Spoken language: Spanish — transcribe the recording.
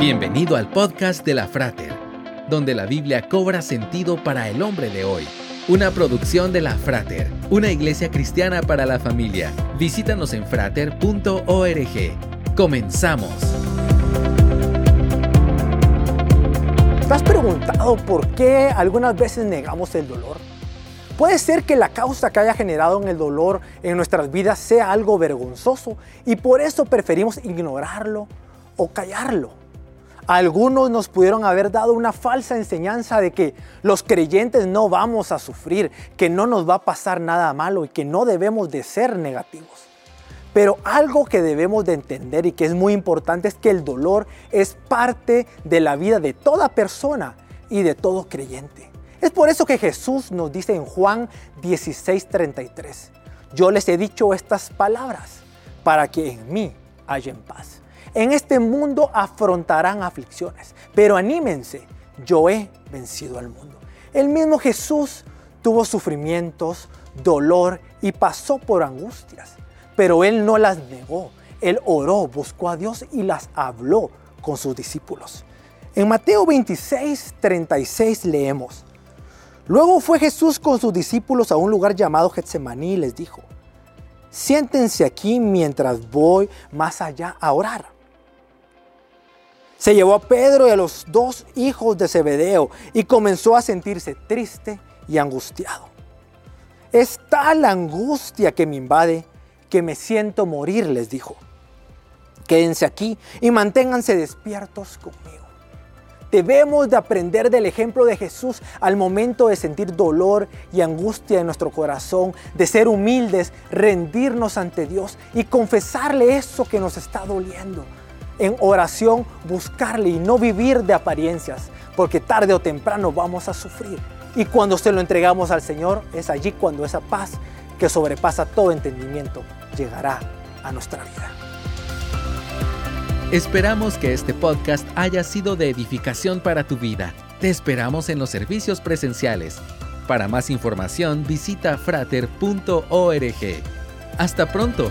Bienvenido al podcast de la Frater, donde la Biblia cobra sentido para el hombre de hoy. Una producción de la Frater, una iglesia cristiana para la familia. Visítanos en frater.org. Comenzamos. ¿Te has preguntado por qué algunas veces negamos el dolor? Puede ser que la causa que haya generado en el dolor en nuestras vidas sea algo vergonzoso y por eso preferimos ignorarlo o callarlo. Algunos nos pudieron haber dado una falsa enseñanza de que los creyentes no vamos a sufrir, que no nos va a pasar nada malo y que no debemos de ser negativos. Pero algo que debemos de entender y que es muy importante es que el dolor es parte de la vida de toda persona y de todo creyente. Es por eso que Jesús nos dice en Juan 16:33, yo les he dicho estas palabras para que en mí haya paz. En este mundo afrontarán aflicciones, pero anímense, yo he vencido al mundo. El mismo Jesús tuvo sufrimientos, dolor y pasó por angustias, pero él no las negó. Él oró, buscó a Dios y las habló con sus discípulos. En Mateo 26, 36 leemos, Luego fue Jesús con sus discípulos a un lugar llamado Getsemaní y les dijo, siéntense aquí mientras voy más allá a orar. Se llevó a Pedro y a los dos hijos de Zebedeo y comenzó a sentirse triste y angustiado. Es tal angustia que me invade que me siento morir, les dijo. Quédense aquí y manténganse despiertos conmigo. Debemos de aprender del ejemplo de Jesús al momento de sentir dolor y angustia en nuestro corazón, de ser humildes, rendirnos ante Dios y confesarle eso que nos está doliendo en oración buscarle y no vivir de apariencias, porque tarde o temprano vamos a sufrir. Y cuando se lo entregamos al Señor, es allí cuando esa paz que sobrepasa todo entendimiento llegará a nuestra vida. Esperamos que este podcast haya sido de edificación para tu vida. Te esperamos en los servicios presenciales. Para más información visita frater.org. Hasta pronto.